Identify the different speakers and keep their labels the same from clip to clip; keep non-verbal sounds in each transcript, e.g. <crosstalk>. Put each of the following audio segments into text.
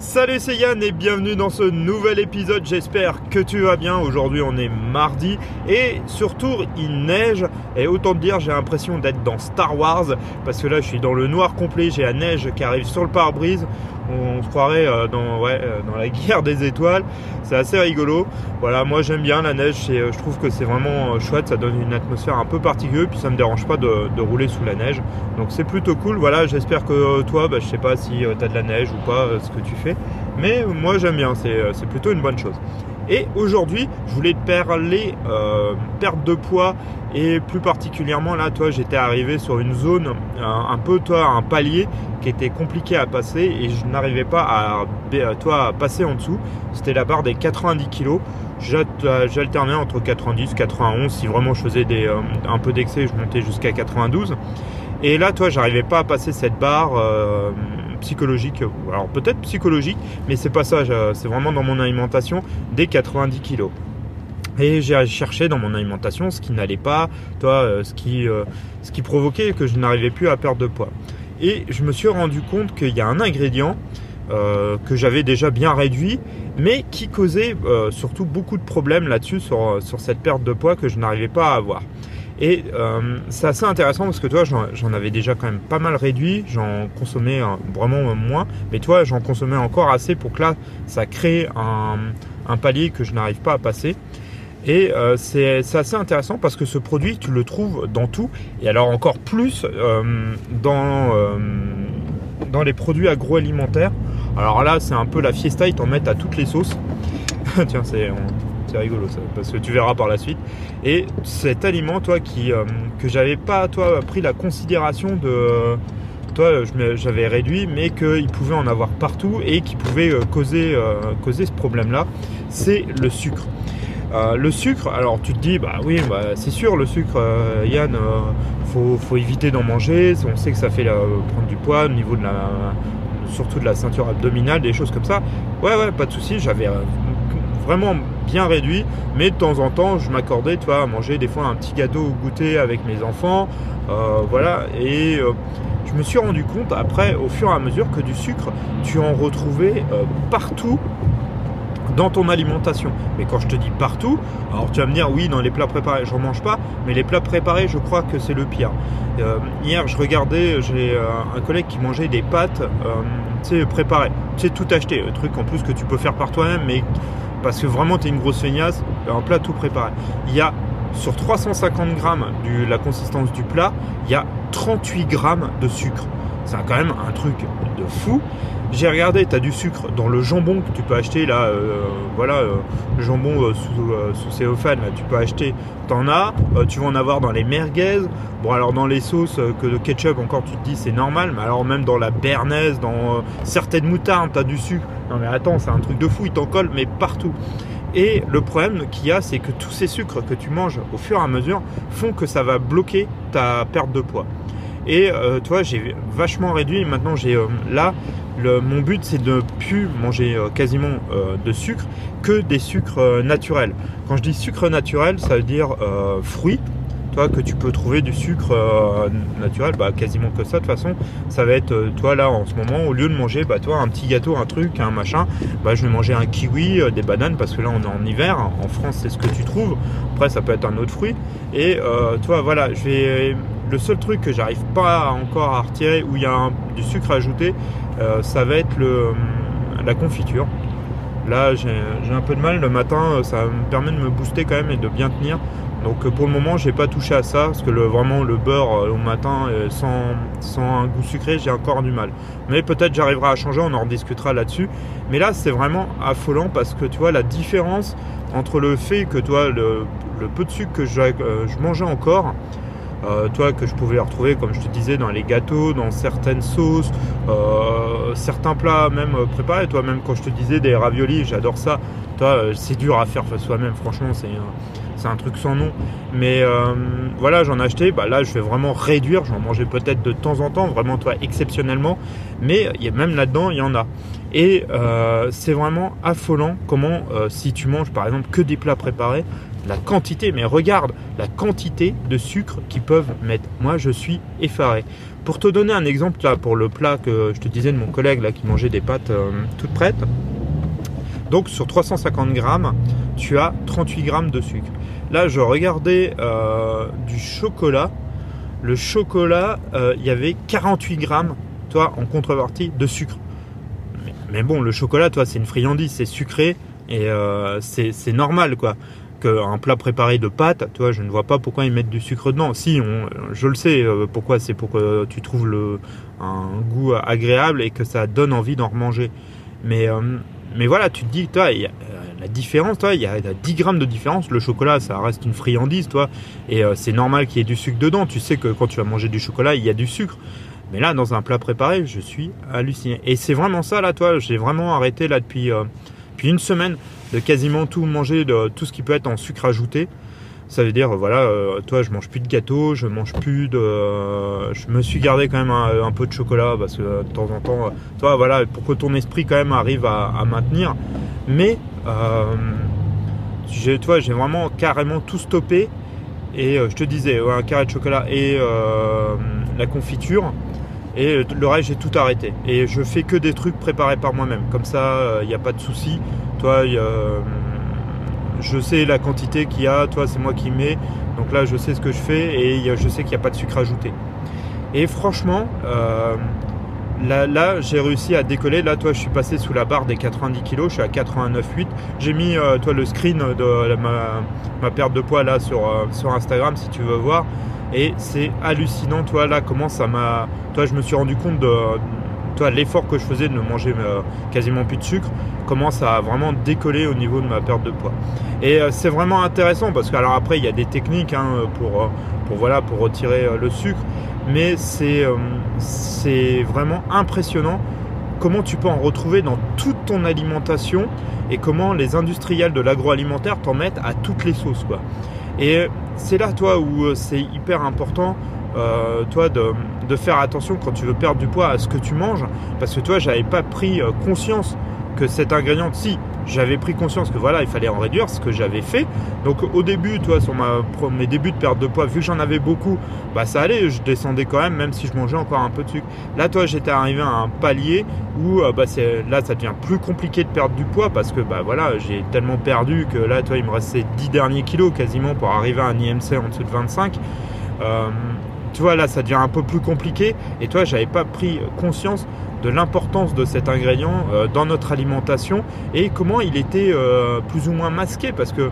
Speaker 1: Salut c'est Yann et bienvenue dans ce nouvel épisode, j'espère que tu vas bien. Aujourd'hui on est mardi et surtout il neige. Et autant te dire j'ai l'impression d'être dans Star Wars parce que là je suis dans le noir complet, j'ai la neige qui arrive sur le pare-brise on se croirait euh, euh, dans la <laughs> guerre des étoiles. C'est assez rigolo. Voilà, moi j'aime bien la neige, je trouve que c'est vraiment euh, chouette, ça donne une atmosphère un peu particulière, puis ça me dérange pas de, rouler sous la neige. Donc c'est plutôt cool. Voilà, j'espère que toi, bah, je sais pas si tu as de la neige ou pas, ce que tu fais. Mais moi j'aime bien, c'est plutôt une bonne chose. Et aujourd'hui, je voulais te parler euh, perte de poids et plus particulièrement là, toi, j'étais arrivé sur une zone un, peu, toi, un palier qui était compliqué à passer et je n'arrivais pas à, toi, passer en dessous. C'était la barre des 90 kg. J'alternais entre 90 91. Si vraiment je faisais des, euh, un peu d'excès, je montais jusqu'à 92. Et là, toi, j'arrivais pas à passer cette barre. Euh, psychologique, alors peut-être psychologique, mais c'est pas ça, c'est vraiment dans mon alimentation des 90 kg. Et j'ai cherché dans mon alimentation ce qui n'allait pas, toi, euh, ce qui, euh, ce qui provoquait que je n'arrivais plus à perdre de poids. Et je me suis rendu compte qu'il y a un ingrédient euh, que j'avais déjà bien réduit, mais qui causait surtout beaucoup de problèmes là-dessus sur, cette perte de poids que je n'arrivais pas à avoir. Et euh, c'est assez intéressant parce que toi, j'en avais déjà quand même pas mal réduit, j'en consommais euh, vraiment moins, mais toi, j'en consommais encore assez pour que là, ça crée un, palier que je n'arrive pas à passer. Et euh, c'est assez intéressant parce que ce produit, tu le trouves dans tout, et alors encore plus dans, dans les produits agroalimentaires. Alors là, c'est un peu la fiesta, ils t'en mettent à toutes les sauces. <laughs> Tiens, c'est rigolo ça, parce que tu verras par la suite. Et cet aliment, toi, qui euh, que j'avais pas, toi, pris la considération de, toi, j'avais réduit, mais qu'il pouvait en avoir partout et qui pouvait euh, causer, euh, causer ce problème-là, c'est le sucre. Le sucre, alors tu te dis, bah oui, bah, c'est sûr, le sucre, Yann, faut, faut, éviter d'en manger. On sait que ça fait prendre du poids au niveau de la, surtout de la ceinture abdominale, des choses comme ça. Ouais, ouais, pas de souci. J'avais vraiment bien réduit, mais de temps en temps, je m'accordais, tu vois, à manger des fois un petit gâteau au goûter avec mes enfants, euh, voilà, et euh, je me suis rendu compte après, au fur et à mesure, que du sucre, tu en retrouvais euh, partout ton alimentation. Mais quand je te dis partout, alors tu vas me dire oui dans les plats préparés, je n'en mange pas, mais les plats préparés, je crois que c'est le pire. hier, je regardais, j'ai un collègue qui mangeait des pâtes, tu sais, préparées, tu sais, tout acheté, un truc en plus que tu peux faire par toi-même, mais parce que vraiment tu es une grosse feignasse, un plat tout préparé. Il y a sur 350 grammes de la consistance du plat, il y a 38 grammes de sucre. C'est quand même un truc de fou. J'ai regardé, tu as du sucre dans le jambon que tu peux acheter là, euh, voilà, euh, le jambon euh, sous, sous céophane, tu peux acheter, t'en as, tu vas en avoir dans les merguez, bon alors dans les sauces que de ketchup encore tu te dis c'est normal, mais alors même dans la bernaise, dans certaines moutardes, tu as du sucre, non mais attends, c'est un truc de fou, il t'en colle, mais partout. Et le problème qu'il y a, c'est que tous ces sucres que tu manges au fur et à mesure font que ça va bloquer ta perte de poids. Et toi, j'ai vachement réduit. Maintenant, j'ai là, mon but, c'est de ne plus manger euh, quasiment de sucre que des sucres naturels. Quand je dis sucre naturel, ça veut dire fruits toi que tu peux trouver du sucre euh, naturel, bah quasiment que ça de toute façon. Ça va être euh, toi là en ce moment au lieu de manger bah toi un petit gâteau, un truc, un machin, bah je vais manger un kiwi, euh, des bananes parce que là on est en hiver. En France c'est ce que tu trouves. Après ça peut être un autre fruit. Et toi voilà, je vais le seul truc que j'arrive pas encore à retirer où il y a du sucre ajouté, ça va être le, la confiture. Là, j'ai un peu de mal le matin, ça me permet de me booster quand même et de bien tenir. Donc euh, pour le moment, j'ai pas touché à ça parce que le, vraiment le beurre euh, au matin euh, sans, un goût sucré, j'ai encore du mal. Mais peut-être j'arriverai à changer, on en rediscutera là-dessus. Mais là, c'est vraiment affolant parce que tu vois la différence entre le fait que toi le, peu de sucre que je mangeais encore, toi que je pouvais retrouver comme je te disais dans les gâteaux, dans certaines sauces, certains plats même préparés. Toi même quand je te disais des raviolis, j'adore ça. Toi c'est dur à faire soi-même. Franchement c'est un truc sans nom. Mais euh, voilà, j'en ai acheté. Bah, là, je vais vraiment réduire. J'en mangeais peut-être de temps en temps, vraiment toi exceptionnellement. Mais y a même là-dedans, il y en a. Et euh, c'est vraiment affolant comment, si tu manges par exemple que des plats préparés, la quantité, mais regarde la quantité de sucre qu'ils peuvent mettre. Moi, je suis effaré. Pour te donner un exemple, là, pour le plat que je te disais de mon collègue là, qui mangeait des pâtes toutes prêtes, donc sur 350 grammes, tu as 38 grammes de sucre. Là, je regardais euh, du chocolat. Le chocolat, euh, il y avait 48 grammes, toi, en contrepartie de sucre. Mais, bon, le chocolat, toi, c'est une friandise, c'est sucré et euh, c'est normal, quoi. Qu'un plat préparé de pâtes, toi, je ne vois pas pourquoi ils mettent du sucre dedans. Si, je le sais, pourquoi c'est pour que tu trouves un goût agréable et que ça donne envie d'en remanger. Mais mais voilà, tu te dis, toi, il y a, euh, la différence, toi, il y, a, 10 grammes de différence. Le chocolat, ça reste une friandise, toi, et euh, c'est normal qu'il y ait du sucre dedans. Tu sais que quand tu vas manger du chocolat, il y a du sucre. Mais là, dans un plat préparé, je suis halluciné. Et c'est vraiment ça, là, toi, j'ai vraiment arrêté là depuis, euh, une semaine de quasiment tout manger, de tout ce qui peut être en sucre ajouté. Ça veut dire, voilà, euh, toi, je mange plus de gâteau, je mange plus de. Euh, je me suis gardé quand même un, peu de chocolat parce que de temps en temps, euh, toi, voilà, pour que ton esprit quand même arrive à, maintenir. Mais, j'ai, toi, j'ai vraiment carrément tout stoppé. Et je te disais, un carré de chocolat et la confiture. Et le reste, j'ai tout arrêté. Et je fais que des trucs préparés par moi-même. Comme ça, il n'y a pas de souci. Toi, il je sais la quantité qu'il y a, toi c'est moi qui mets, donc là je sais ce que je fais et je sais qu'il n'y a pas de sucre ajouté. Et franchement, euh, là, j'ai réussi à décoller. Là, toi, je suis passé sous la barre des 90 kg, je suis à 89,8. J'ai mis euh, toi le screen de ma, perte de poids là euh, sur Instagram si tu veux voir. Et c'est hallucinant, toi là, comment ça m'a. Toi, je me suis rendu compte de, toi, l'effort que je faisais de ne manger quasiment plus de sucre commence à vraiment décoller au niveau de ma perte de poids. Et euh, c'est vraiment intéressant parce que alors après il y a des techniques hein, pour, euh, pour, voilà, pour retirer euh, le sucre, mais c'est c'est vraiment impressionnant comment tu peux en retrouver dans toute ton alimentation et comment les industriels de l'agroalimentaire t'en mettent à toutes les sauces quoi. Et c'est là toi où c'est hyper important toi de, faire attention quand tu veux perdre du poids à ce que tu manges parce que toi j'avais pas pris conscience que cet ingrédient, si j'avais pris conscience que voilà, il fallait en réduire, ce que j'avais fait. Donc au début, toi, sur ma, mes débuts de perte de poids, vu que j'en avais beaucoup, bah ça allait, je descendais quand même, même si je mangeais encore un peu de sucre. Là, toi, j'étais arrivé à un palier où euh, bah, là, ça devient plus compliqué de perdre du poids parce que bah voilà, j'ai tellement perdu que là, toi, il me restait 10 derniers kilos quasiment pour arriver à un IMC en dessous de 25. Euh, tu vois, là, ça devient un peu plus compliqué. Et toi, j'avais pas pris conscience de l'importance de cet ingrédient euh, dans notre alimentation et comment il était euh, plus ou moins masqué parce que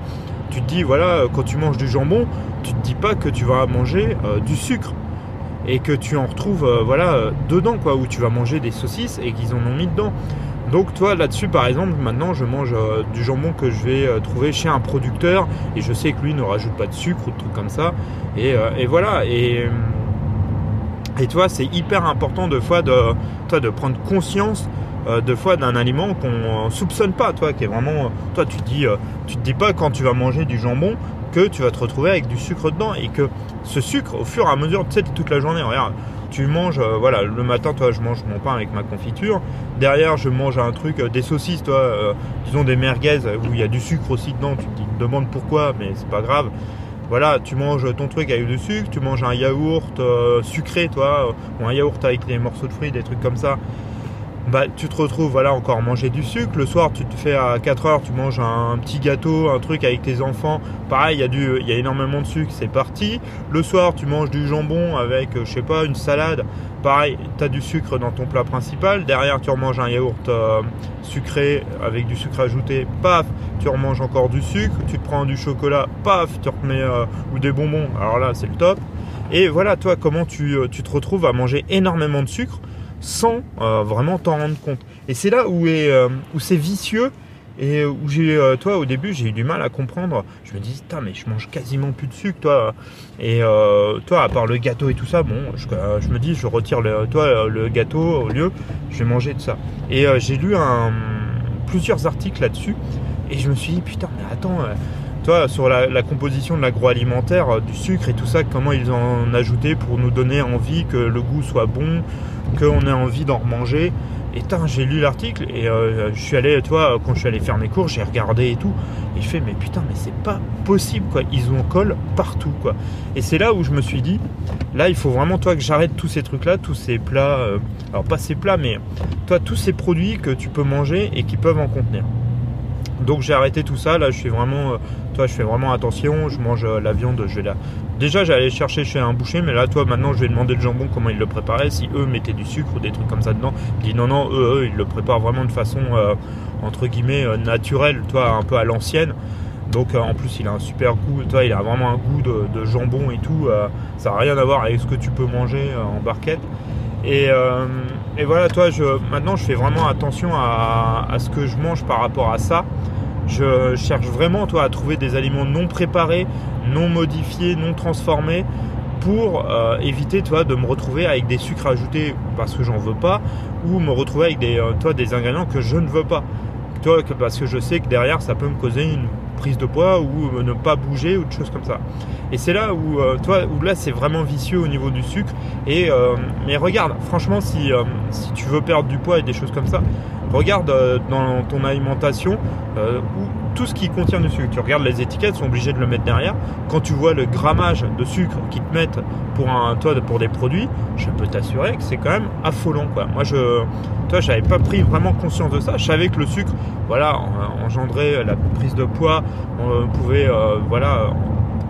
Speaker 1: tu te dis voilà quand tu manges du jambon tu te dis pas que tu vas manger euh, du sucre et que tu en retrouves voilà dedans quoi où tu vas manger des saucisses et qu'ils en ont mis dedans donc toi là-dessus par exemple maintenant je mange du jambon que je vais trouver chez un producteur et je sais que lui ne rajoute pas de sucre ou de trucs comme ça. Et, et voilà. Et et toi, c'est hyper important de fois de, toi, de prendre conscience euh, de fois d'un aliment qu'on soupçonne pas, toi, qui est vraiment, toi, tu dis, euh, tu te dis pas quand tu vas manger du jambon que tu vas te retrouver avec du sucre dedans et que ce sucre, au fur et à mesure, tu sais, toute la journée, regarde, tu manges, euh, voilà, le matin, toi, je mange mon pain avec ma confiture. Derrière, je mange un truc, des saucisses, toi, disons des merguez où il y a du sucre aussi dedans. Tu te demandes pourquoi, mais c'est pas grave voilà, tu manges ton truc avec du sucre, tu manges un yaourt euh, sucré, toi, ou un yaourt avec des morceaux de fruits, des trucs comme ça. Bah, tu te retrouves voilà encore manger du sucre. Le soir, tu te fais à 4 heures, tu manges un, petit gâteau, un truc avec tes enfants. Pareil, il y a y a énormément de sucre, c'est parti. Le soir, tu manges du jambon avec, je sais pas, une salade. Pareil, tu as du sucre dans ton plat principal. Derrière, tu remanges un yaourt euh, sucré avec du sucre ajouté. Paf, tu remanges encore du sucre. Tu te prends du chocolat. Paf, tu remets euh, ou des bonbons. Alors là, c'est le top. Et voilà, toi, comment tu, euh, tu te retrouves à manger énormément de sucre sans euh, vraiment t'en rendre compte. Et c'est là où, est, euh, où c'est vicieux et où j'ai, euh, toi, au début, j'ai eu du mal à comprendre. Je me dis, mais je mange quasiment plus de sucre, toi. Et toi, à part le gâteau et tout ça, bon, je, me dis, je retire le, toi, le gâteau au lieu, je vais manger de ça. Et j'ai lu un, plusieurs articles là-dessus et je me suis dit, putain, mais attends sur la, composition de l'agroalimentaire, du sucre et tout ça, comment ils en ajoutaient pour nous donner envie que le goût soit bon, qu'on ait envie d'en remanger. Et j'ai lu l'article et je suis allé, toi, quand je suis allé faire mes cours, j'ai regardé et tout. Et je fais, mais putain, mais c'est pas possible, quoi. Ils ont colle partout, quoi. Et c'est là où je me suis dit, là, il faut vraiment, toi, que j'arrête tous ces trucs-là, tous ces plats, alors pas ces plats, mais toi, tous ces produits que tu peux manger et qui peuvent en contenir. Donc j'ai arrêté tout ça. Là, je vraiment, euh, toi, je fais vraiment attention. Je mange euh, la viande. Je vais là. Déjà, j'allais chercher chez un boucher, mais là, toi, maintenant, je vais demander le jambon comment ils le préparaient. Si eux mettaient du sucre ou des trucs comme ça dedans, je dis non, non, eux, ils le préparent vraiment de façon euh, entre guillemets naturelle, toi, un peu à l'ancienne. Donc en plus, il a un super goût. Toi, il a vraiment un goût de, jambon et tout. ça n'a rien à voir avec ce que tu peux manger en barquette. Et, voilà, toi, je, maintenant, je fais vraiment attention à, ce que je mange par rapport à ça. Je cherche vraiment toi, à trouver des aliments non préparés, non modifiés, non transformés pour euh, éviter toi, de me retrouver avec des sucres ajoutés parce que j'en veux pas ou me retrouver avec des, euh, des ingrédients que je ne veux pas. Toi, parce que je sais que derrière ça peut me causer une prise de poids ou ne pas bouger ou des choses comme ça. Et c'est là où, euh, toi, où là c'est vraiment vicieux au niveau du sucre. Et mais regarde, franchement, si, si tu veux perdre du poids et des choses comme ça, regarde euh, dans ton alimentation euh, tout ce qui contient du sucre. Tu regardes les étiquettes, sont obligés de le mettre derrière. Quand tu vois le grammage de sucre qu'ils te mettent pour un pour des produits, je peux t'assurer que c'est quand même affolant. Moi je toi j'avais pas pris vraiment conscience de ça. Je savais que le sucre voilà engendrait la prise de poids, pouvait euh, voilà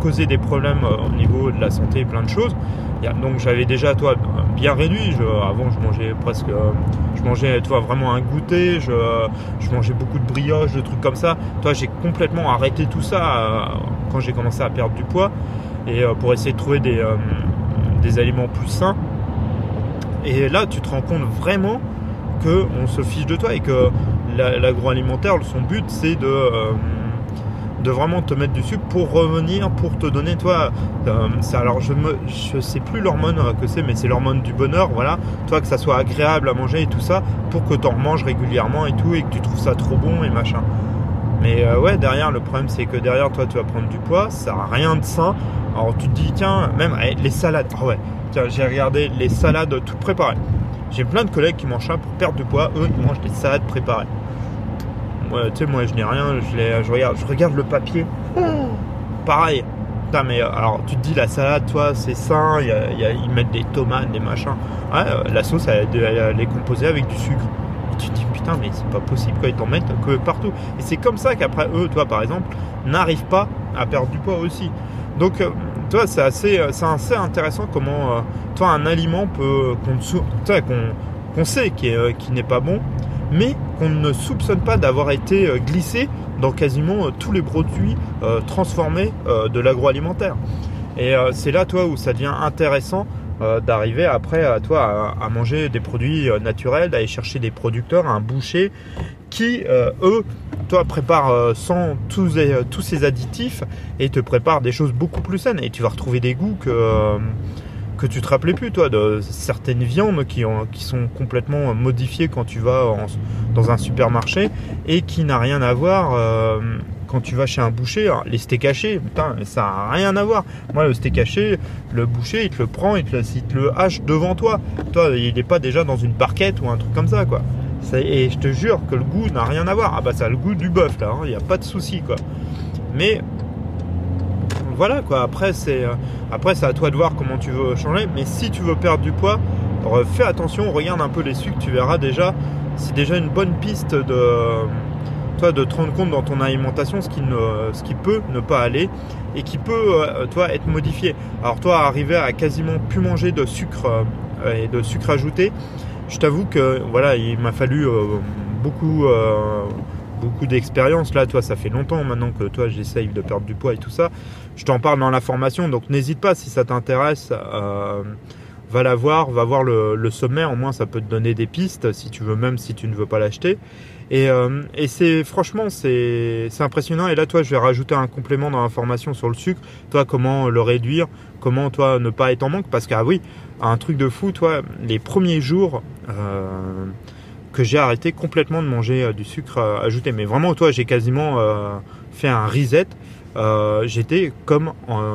Speaker 1: causer des problèmes au niveau de la santé, plein de choses. Donc j'avais déjà toi bien réduit. avant je mangeais presque, je mangeais toi vraiment un goûter, je, mangeais beaucoup de brioches, de trucs comme ça. Toi j'ai complètement arrêté tout ça euh, quand j'ai commencé à perdre du poids et euh, pour essayer de trouver des, euh, des aliments plus sains. Et là tu te rends compte vraiment que on se fiche de toi et que l'agroalimentaire, son but c'est de de vraiment te mettre sucre pour revenir, pour te donner, toi, euh, alors je me, je sais plus l'hormone que c'est, mais c'est l'hormone du bonheur, voilà, toi que ça soit agréable à manger et tout ça, pour que tu en manges régulièrement et tout, et que tu trouves ça trop bon et machin. Mais euh, ouais, derrière, le problème c'est que derrière toi, tu vas prendre du poids, ça n'a rien de sain. Alors tu te dis, tiens, même eh, les salades, ah ouais, tiens, j'ai regardé les salades toutes préparées. J'ai plein de collègues qui mangent ça pour perdre du poids, eux, ils mangent des salades préparées tu sais, moi je n'ai rien, je, regarde, je regarde le papier. Pareil. Putain, mais euh, alors tu te dis la salade, toi, c'est sain, ils mettent des tomates, des machins. Euh, la sauce, elle, est composée avec du sucre. Et tu te dis, putain, mais c'est pas possible, quoi, ils t'en mettent que partout. Et c'est comme ça qu'après, eux, toi, par exemple, n'arrivent pas à perdre du poids aussi. Donc, euh, toi, c'est assez, assez intéressant comment, toi, un aliment peut, qu'on sait qui, qui n'est pas bon, mais qu'on ne soupçonne pas d'avoir été euh, glissé dans quasiment euh, tous les produits euh, transformés de l'agroalimentaire. Et c'est là, toi, où ça devient intéressant d'arriver après toi à, manger des produits naturels, d'aller chercher des producteurs, un boucher qui, eux, toi, préparent sans tous, tous ces additifs et te préparent des choses beaucoup plus saines. Et tu vas retrouver des goûts que que tu te rappelais plus, toi, de certaines viandes qui, qui sont complètement modifiées quand tu vas dans un supermarché et qui n'a rien à voir euh, quand tu vas chez un boucher. les steaks hachés, putain, ça n'a rien à voir. Moi, le steak haché, le boucher, il te le prend, il te, le hache devant toi. Toi, il n'est pas déjà dans une barquette ou un truc comme ça, quoi. et je te jure que le goût n'a rien à voir. Ah bah ça a le goût du bœuf là, il hein, n'y a pas de souci quoi. Mais voilà quoi. Après c'est euh, après c'est à toi de voir comment tu veux changer. Mais si tu veux perdre du poids, fais attention, regarde un peu les sucres, tu verras déjà. C'est déjà une bonne piste de toi de te rendre compte dans ton alimentation ce qui peut ne pas aller et qui peut euh, toi être modifié. Alors toi arriver à quasiment plus manger de sucre euh, et de sucre ajouté, je t'avoue que voilà il m'a fallu beaucoup beaucoup d'expérience. Là, toi, ça fait longtemps maintenant que toi, j'essaye de perdre du poids et tout ça. Je t'en parle dans la formation, donc n'hésite pas si ça t'intéresse. Euh, va la voir, va voir le, le, sommaire, au moins ça peut te donner des pistes si tu veux, même si tu ne veux pas l'acheter. Et, euh, c'est franchement c'est impressionnant. Et là toi je vais rajouter un complément dans la formation sur le sucre. Toi comment le réduire, comment toi ne pas être en manque? Parce que ah oui un truc de fou toi les premiers jours euh, que j'ai arrêté complètement de manger euh, du sucre euh, ajouté. Mais vraiment, toi, j'ai quasiment euh, fait un reset. j'étais comme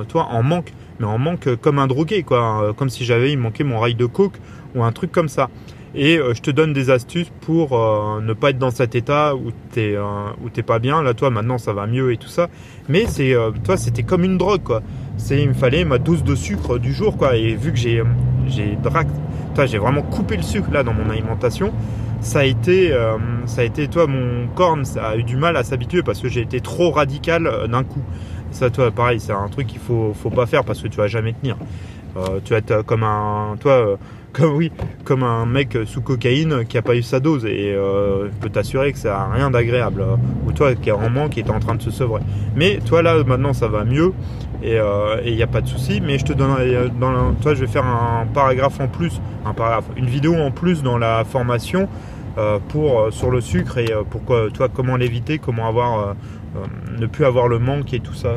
Speaker 1: toi en manque, mais en manque comme un drogué, quoi, comme si j'avais il manquait mon rail de coke ou un truc comme ça. Et je te donne des astuces pour ne pas être dans cet état où t'es où t'es pas bien. Là, toi, maintenant, ça va mieux et tout ça. Mais c'est, toi, c'était comme une drogue, quoi. C'est, il me fallait ma dose de sucre du jour, quoi. Et vu que j'ai, j'ai j'ai vraiment coupé le sucre là dans mon alimentation, ça a été, ça a été, toi, mon corps ça a eu du mal à s'habituer parce que j'ai été trop radical d'un coup. Ça, toi, pareil, c'est un truc qu'il faut, faut pas faire parce que tu vas jamais tenir. tu vas être comme un, toi <laughs> comme oui, comme un mec sous cocaïne qui a pas eu sa dose et euh, je peux t'assurer que ça a rien d'agréable. Euh, ou toi qui est en manque, qui est en train de se sevrer. Mais toi là maintenant ça va mieux et il euh, n'y a pas de souci. Mais je te donne, dans toi je vais faire un paragraphe en plus, un paragraphe, une vidéo en plus dans la formation pour sur le sucre et pourquoi toi comment l'éviter, comment avoir ne plus avoir le manque et tout ça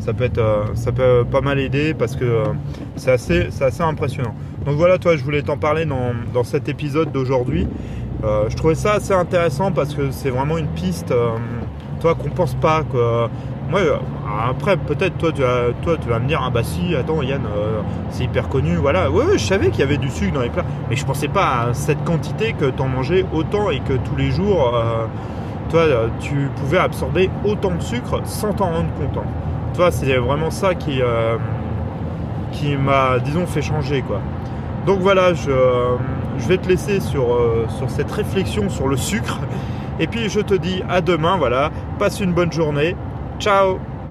Speaker 1: ça peut être ça peut pas mal aider parce que c'est assez assez impressionnant donc voilà, toi, je voulais t'en parler dans, cet épisode d'aujourd'hui. Euh, je trouvais ça assez intéressant parce que c'est vraiment une piste, euh, toi, qu'on pense pas. Que, euh, après, peut-être toi, tu vas, toi, tu vas me dire, ah bah si, attends, Yann, c'est hyper connu, voilà. Ouais, je savais qu'il y avait du sucre dans les plats, mais je pensais pas à cette quantité que tu en mangeais autant et que tous les jours, toi, tu pouvais absorber autant de sucre sans t'en rendre compte. Hein. Toi, c'est vraiment ça qui, qui m'a, disons, fait changer, quoi. Donc voilà, euh, je, vais te laisser sur, euh, sur cette réflexion sur le sucre. Et puis je te dis à demain, voilà. Passe une bonne journée. Ciao!